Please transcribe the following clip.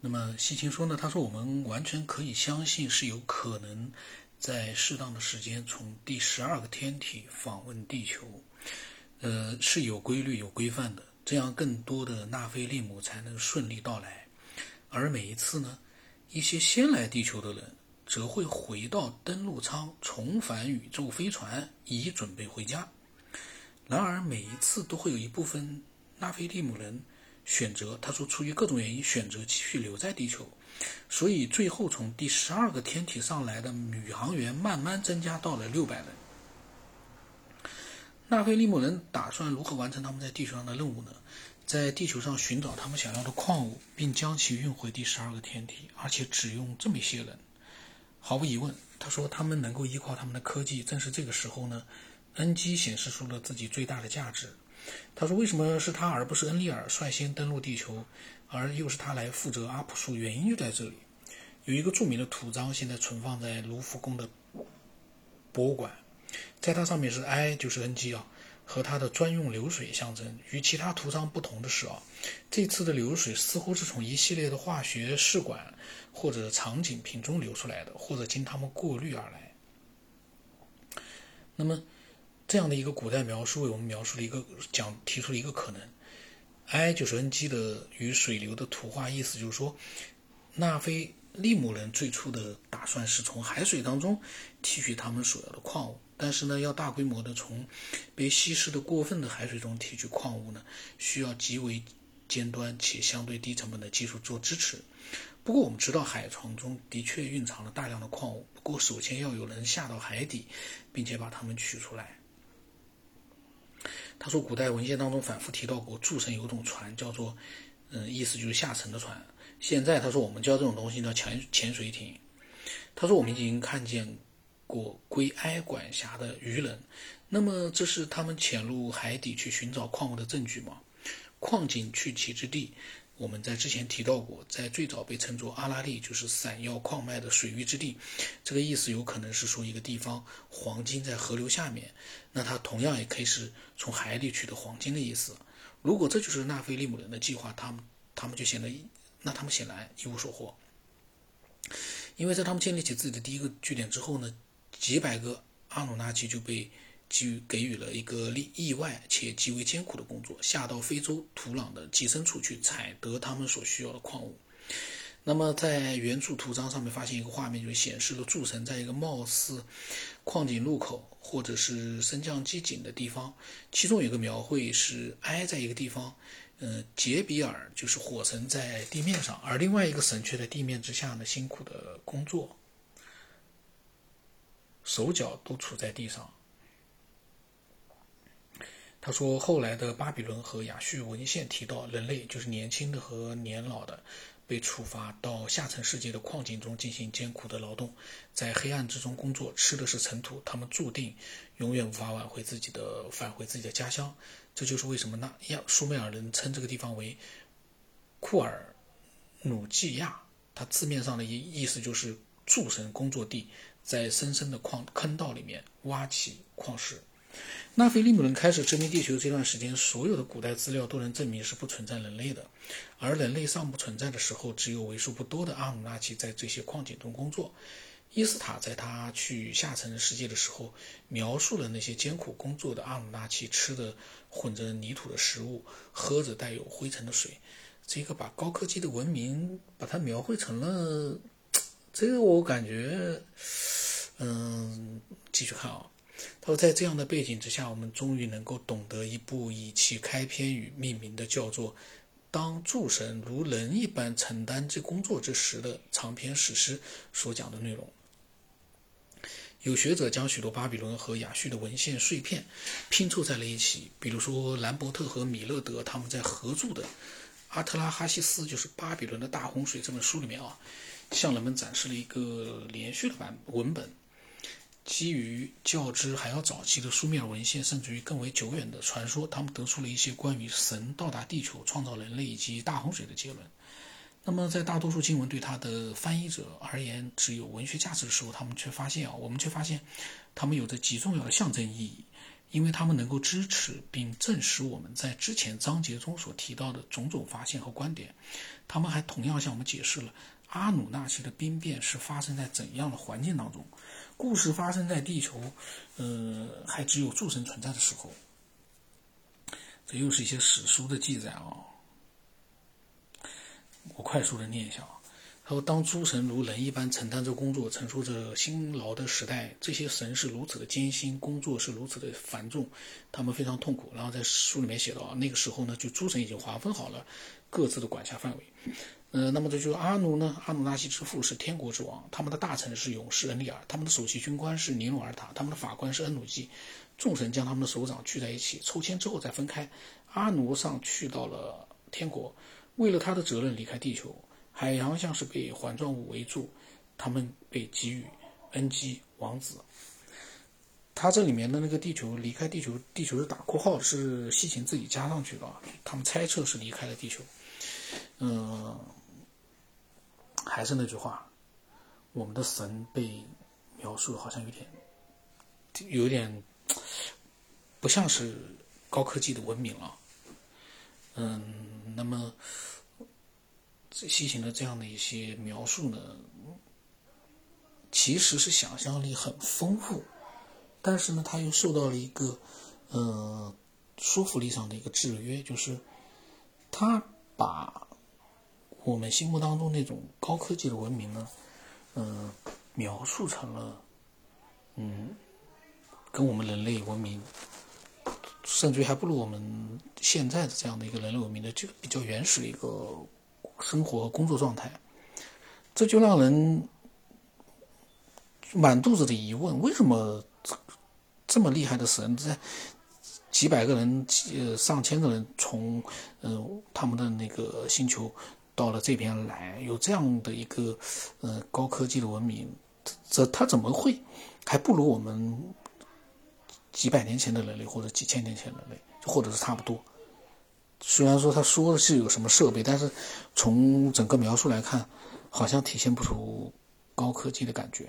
那么西青说呢，他说我们完全可以相信是有可能在适当的时间从第十二个天体访问地球，呃是有规律有规范的，这样更多的纳菲利姆才能顺利到来。而每一次呢，一些先来地球的人则会回到登陆舱，重返宇宙飞船，以准备回家。然而每一次都会有一部分纳菲利姆人。选择，他说，出于各种原因选择继续留在地球，所以最后从第十二个天体上来的宇航员慢慢增加到了六百人。纳菲利姆人打算如何完成他们在地球上的任务呢？在地球上寻找他们想要的矿物，并将其运回第十二个天体，而且只用这么一些人。毫无疑问，他说他们能够依靠他们的科技。正是这个时候呢，恩基显示出了自己最大的价值。他说：“为什么是他而不是恩利尔率先登陆地球，而又是他来负责阿普树？原因就在这里。有一个著名的图章，现在存放在卢浮宫的博物馆，在它上面是 I，就是恩基啊，和它的专用流水象征。与其他图章不同的是啊，这次的流水似乎是从一系列的化学试管或者场景品中流出来的，或者经他们过滤而来。那么。”这样的一个古代描述为我们描述了一个讲提出了一个可能，i 就是 ng 的与水流的图画，意思就是说，纳菲利姆人最初的打算是从海水当中提取他们所要的矿物，但是呢，要大规模的从被稀释的过分的海水中提取矿物呢，需要极为尖端且相对低成本的技术做支持。不过我们知道海床中的确蕴藏了大量的矿物，不过首先要有人下到海底，并且把它们取出来。他说，古代文献当中反复提到过，诸神有种船叫做，嗯，意思就是下沉的船。现在他说我们叫这种东西叫潜潜水艇。他说我们已经看见过归埃管辖的渔人，那么这是他们潜入海底去寻找矿物的证据吗？矿井去其之地。我们在之前提到过，在最早被称作阿拉利，就是闪耀矿脉的水域之地。这个意思有可能是说一个地方黄金在河流下面，那它同样也可以是从海里取得黄金的意思。如果这就是纳菲利姆人的计划，他们他们就显得那他们显然一无所获，因为在他们建立起自己的第一个据点之后呢，几百个阿努纳奇就被。给予给予了一个意意外且极为艰苦的工作，下到非洲土壤的极深处去采得他们所需要的矿物。那么，在原著图章上面发现一个画面，就显示了诸神在一个貌似矿井入口或者是升降机井的地方。其中有个描绘是挨在一个地方，呃，杰比尔就是火神在地面上，而另外一个神却在地面之下呢，辛苦的工作，手脚都处在地上。他说，后来的巴比伦和亚述文献提到，人类就是年轻的和年老的，被处罚到下层世界的矿井中进行艰苦的劳动，在黑暗之中工作，吃的是尘土，他们注定永远无法挽回自己的返回自己的家乡。这就是为什么那亚苏美尔人称这个地方为库尔努基亚，它字面上的意意思就是诸神工作地，在深深的矿坑道里面挖起矿石。纳菲利姆人开始殖民地球这段时间，所有的古代资料都能证明是不存在人类的。而人类尚不存在的时候，只有为数不多的阿努纳奇在这些矿井中工作。伊斯塔在他去下层世界的时候，描述了那些艰苦工作的阿努纳奇吃的混着泥土的食物，喝着带有灰尘的水。这个把高科技的文明把它描绘成了，这个我感觉，嗯，继续看啊。他说，在这样的背景之下，我们终于能够懂得一部以其开篇语命名的，叫做《当诸神如人一般承担这工作之时》的长篇史诗所讲的内容。有学者将许多巴比伦和亚述的文献碎片拼凑在了一起，比如说兰伯特和米勒德他们在合著的《阿特拉哈西斯》就是巴比伦的大洪水这本书里面啊，向人们展示了一个连续的版文本。基于较之还要早期的书面文献，甚至于更为久远的传说，他们得出了一些关于神到达地球、创造人类以及大洪水的结论。那么，在大多数经文对他的翻译者而言只有文学价值的时候，他们却发现啊，我们却发现，他们有着极重要的象征意义。因为他们能够支持并证实我们在之前章节中所提到的种种发现和观点。他们还同样向我们解释了阿努纳奇的兵变是发生在怎样的环境当中。故事发生在地球，呃，还只有诸神存在的时候。这又是一些史书的记载啊。我快速的念一下啊。他说：“当诸神如人一般承担着工作，承受着辛劳的时代，这些神是如此的艰辛，工作是如此的繁重，他们非常痛苦。然后在书里面写到啊，那个时候呢，就诸神已经划分好了各自的管辖范围。呃，那么这就是阿努呢，阿努纳西之父是天国之王，他们的大臣是勇士恩利尔，他们的首席军官是尼努尔塔，他们的法官是恩努基。众神将他们的首长聚在一起，抽签之后再分开。阿努上去到了天国，为了他的责任离开地球。”海洋像是被环状物围住，他们被给予恩基王子。他这里面的那个地球离开地球，地球是打括号是西芹自己加上去的，他们猜测是离开了地球。嗯，还是那句话，我们的神被描述好像有点，有点不像是高科技的文明了。嗯，那么。西行的这样的一些描述呢，其实是想象力很丰富，但是呢，他又受到了一个呃说服力上的一个制约，就是他把我们心目当中那种高科技的文明呢，嗯，描述成了嗯，跟我们人类文明，甚至于还不如我们现在的这样的一个人类文明的就比较原始的一个。生活工作状态，这就让人满肚子的疑问：为什么这么厉害的神，在几百个人、呃上千个人从呃他们的那个星球到了这边来，有这样的一个呃高科技的文明，这他怎么会还不如我们几百年前的人类，或者几千年前的人类，或者是差不多？虽然说他说的是有什么设备，但是从整个描述来看，好像体现不出高科技的感觉。